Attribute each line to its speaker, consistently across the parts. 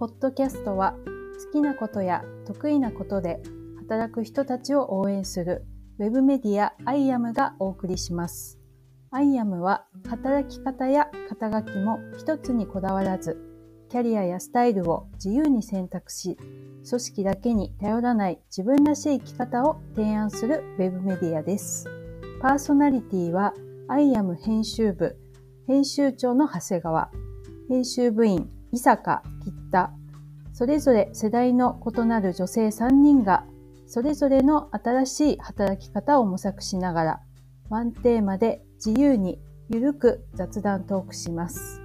Speaker 1: ポッドキャストは好きなことや得意なことで働く人たちを応援するウェブメディアアイアムがお送りします。アイアムは働き方や肩書きも一つにこだわらず、キャリアやスタイルを自由に選択し、組織だけに頼らない自分らしい生き方を提案するウェブメディアです。パーソナリティはアイアム編集部、編集長の長谷川、編集部員、伊坂、吉田、それぞれ世代の異なる女性3人が、それぞれの新しい働き方を模索しながら、ワンテーマで自由にゆるく雑談トークします。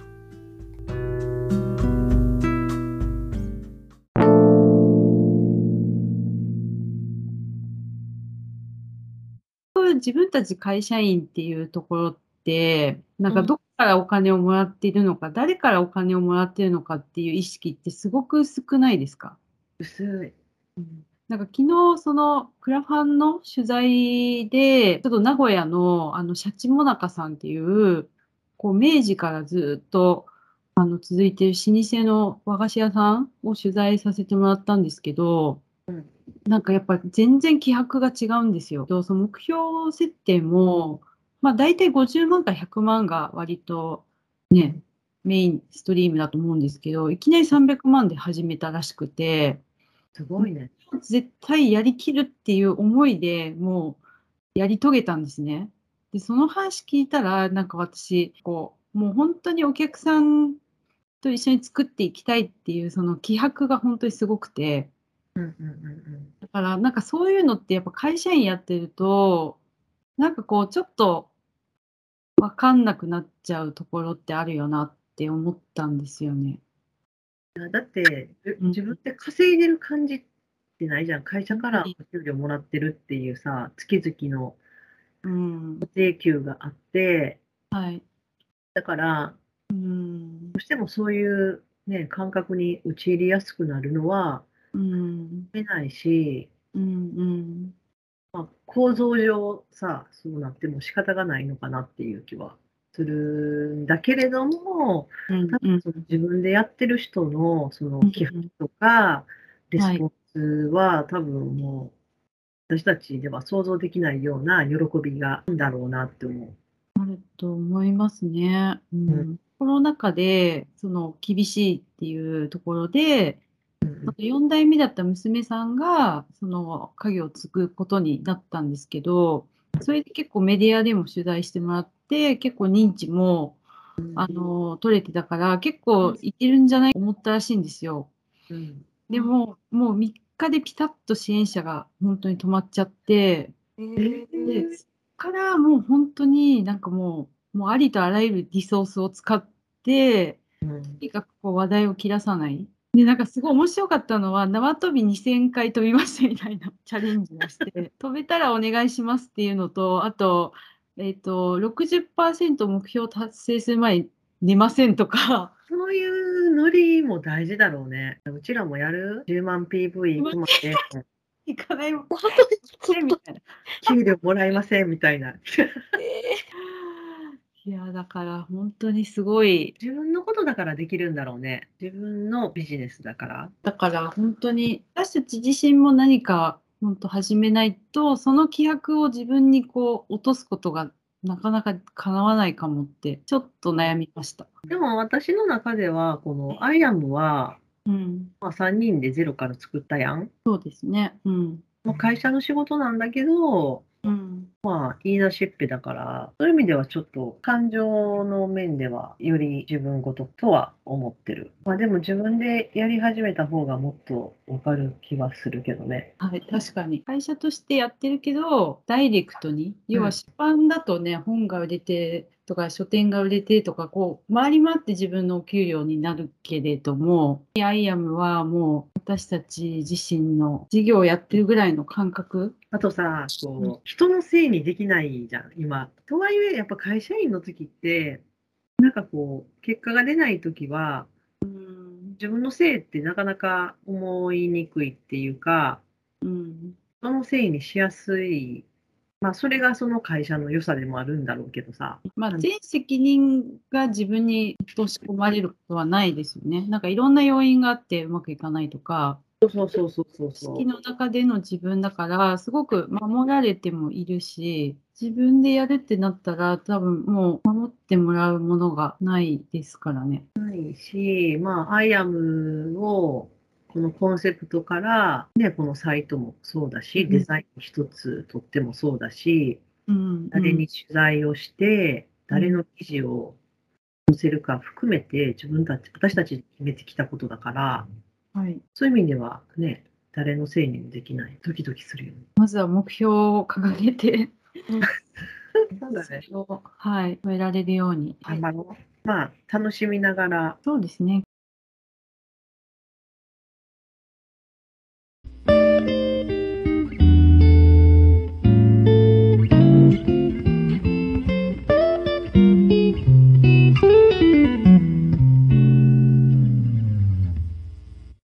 Speaker 2: 自分たち会社員っていうところって、なんかどこからお金をもらっているのか、誰からお金をもらっているのかっていう意識ってすごく少ないですか？
Speaker 3: 薄い。
Speaker 2: なんか昨日そのクラファンの取材で、ちょっと名古屋のあのシャチモナカさんっていう、こう明治からずっとあの続いている老舗の和菓子屋さんを取材させてもらったんですけど、
Speaker 3: うん
Speaker 2: なんかやっぱ全然気迫が違うんですよ。その目標設定も、まあ大体50万から100万が割とね、メインストリームだと思うんですけど、いきなり300万で始めたらしくて、
Speaker 3: すごいね。
Speaker 2: 絶対やりきるっていう思いでもうやり遂げたんですね。で、その話聞いたら、なんか私、こう、もう本当にお客さんと一緒に作っていきたいっていうその気迫が本当にすごくて、
Speaker 3: うんうんうん
Speaker 2: だからなんかそういうのってやっぱ会社員やってると、なんかこうちょっとわかんなくなっちゃうところってあるよなって思ったんですよね。
Speaker 3: うん。だって、自分で稼いでる感じってないじゃん。会社からお給料もらってるっていうさ、月々の
Speaker 2: うん。
Speaker 3: 固定給があって、
Speaker 2: はい。
Speaker 3: だから、
Speaker 2: うん
Speaker 3: ど。うしてもそういう、ね、感覚に陥りやすくなるのは、
Speaker 2: うん。
Speaker 3: 出ないし、
Speaker 2: うん。うん。
Speaker 3: まあ、構造上さ、そうなっても仕方がないのかなっていう気はするんだけれども、
Speaker 2: うん
Speaker 3: 多分その自分でやってる人のその
Speaker 2: うん。
Speaker 3: 気迫とか、レスポンスは多分もう、私たちでは想像できないような喜びがあるんだろうなって思う。
Speaker 2: あると思いますね。うん。
Speaker 3: うん。
Speaker 2: コロナ禍で、その厳しいっていうところで、
Speaker 3: うん
Speaker 2: 4代目だった娘さんが、その家業を継ぐことになったんですけど、それで結構メディアでも取材してもらって、結構認知も、あの、取れてたから、結構いけるんじゃないと思ったらしいんですよ。
Speaker 3: うん。
Speaker 2: でも、もう3日でピタッと支援者が本当に止まっちゃって、で、そっからもう本当になんかもう、もうありとあらゆるリソースを使って、
Speaker 3: うん。
Speaker 2: とにかくこう話題を切らさない。で、なんかすごい面白かったのは、縄跳び2000回飛びましたみたいな チャレンジをして、飛べたらお願いしますっていうのと、あと、えっ、と、60%目標達成する前に寝ませんとか、
Speaker 3: そういうノリも大事だろうね。うちらもやる ?10 万 PV 行くまで
Speaker 2: 行かないもん。
Speaker 3: 給料もらえませんみたいな。
Speaker 2: いや、だから本当にすごい、
Speaker 3: 自分のことだからできるんだろうね。自分のビジネスだから。
Speaker 2: だから本当に私たち自身も何か本当始めないとその気迫を自分にこう落とすことがなかなか叶わないかもってちょっと悩みました。
Speaker 3: でも私の中では、このアイアムは、
Speaker 2: うん、
Speaker 3: まあ、3人でゼロから作ったやん。
Speaker 2: そうですね。うん。
Speaker 3: まあ、会社の仕事なんだけど、
Speaker 2: うん。
Speaker 3: まあ、言い出しっぺだから、そういう意味ではちょっと感情の面ではより自分ごととは思ってる。まあでも自分でやり始めた方がもっとわかる気はするけどね。
Speaker 2: はい、確かに。会社としてやってるけど、ダイレクトに、要
Speaker 3: うん
Speaker 2: は出版だとね、本が売れてとか、書店が売れてとか、こう、回り回って自分のお給料になるけれども、アイアムはもう私たち自身の事業をやってるぐらいの感覚
Speaker 3: あとさ、こう人のせいにできないじゃん、今。とはいえ、やっぱ会社員の時って、なんかこう、結果が出ない時は、自分のせいってなかなか思いにくいっていうか、
Speaker 2: うん。
Speaker 3: 人のせいにしやすい。まあ、それがその会社の良さでもあるんだろうけどさ。
Speaker 2: まあ、
Speaker 3: うん
Speaker 2: 全責任が自分に落とし込まれることはないですよね。なんかいろんな要因があってうまくいかないとか、
Speaker 3: そうそうそうそうそうそう。
Speaker 2: 式の中での自分だから、すごく守られてもいるし、自分でやるってなったら、多分もう守ってもらうものがないですからね。
Speaker 3: ないし、まあ、アイアムを、このコンセプトから、ね、このサイトもそうだし、
Speaker 2: うん
Speaker 3: デザイン一つとってもそうだし、
Speaker 2: うん、
Speaker 3: 誰に取材をして、誰の記事を載せるか含めて、自分たち、私たちで決めてきたことだから、
Speaker 2: うんはい。
Speaker 3: そういう意味ではね、誰のせいにもできない。ドキドキするよね。
Speaker 2: まずは目標を掲げて、
Speaker 3: そう
Speaker 2: をはい、超えられるように。
Speaker 3: 頑張ろう。まあ、楽しみながら、
Speaker 2: そうですね。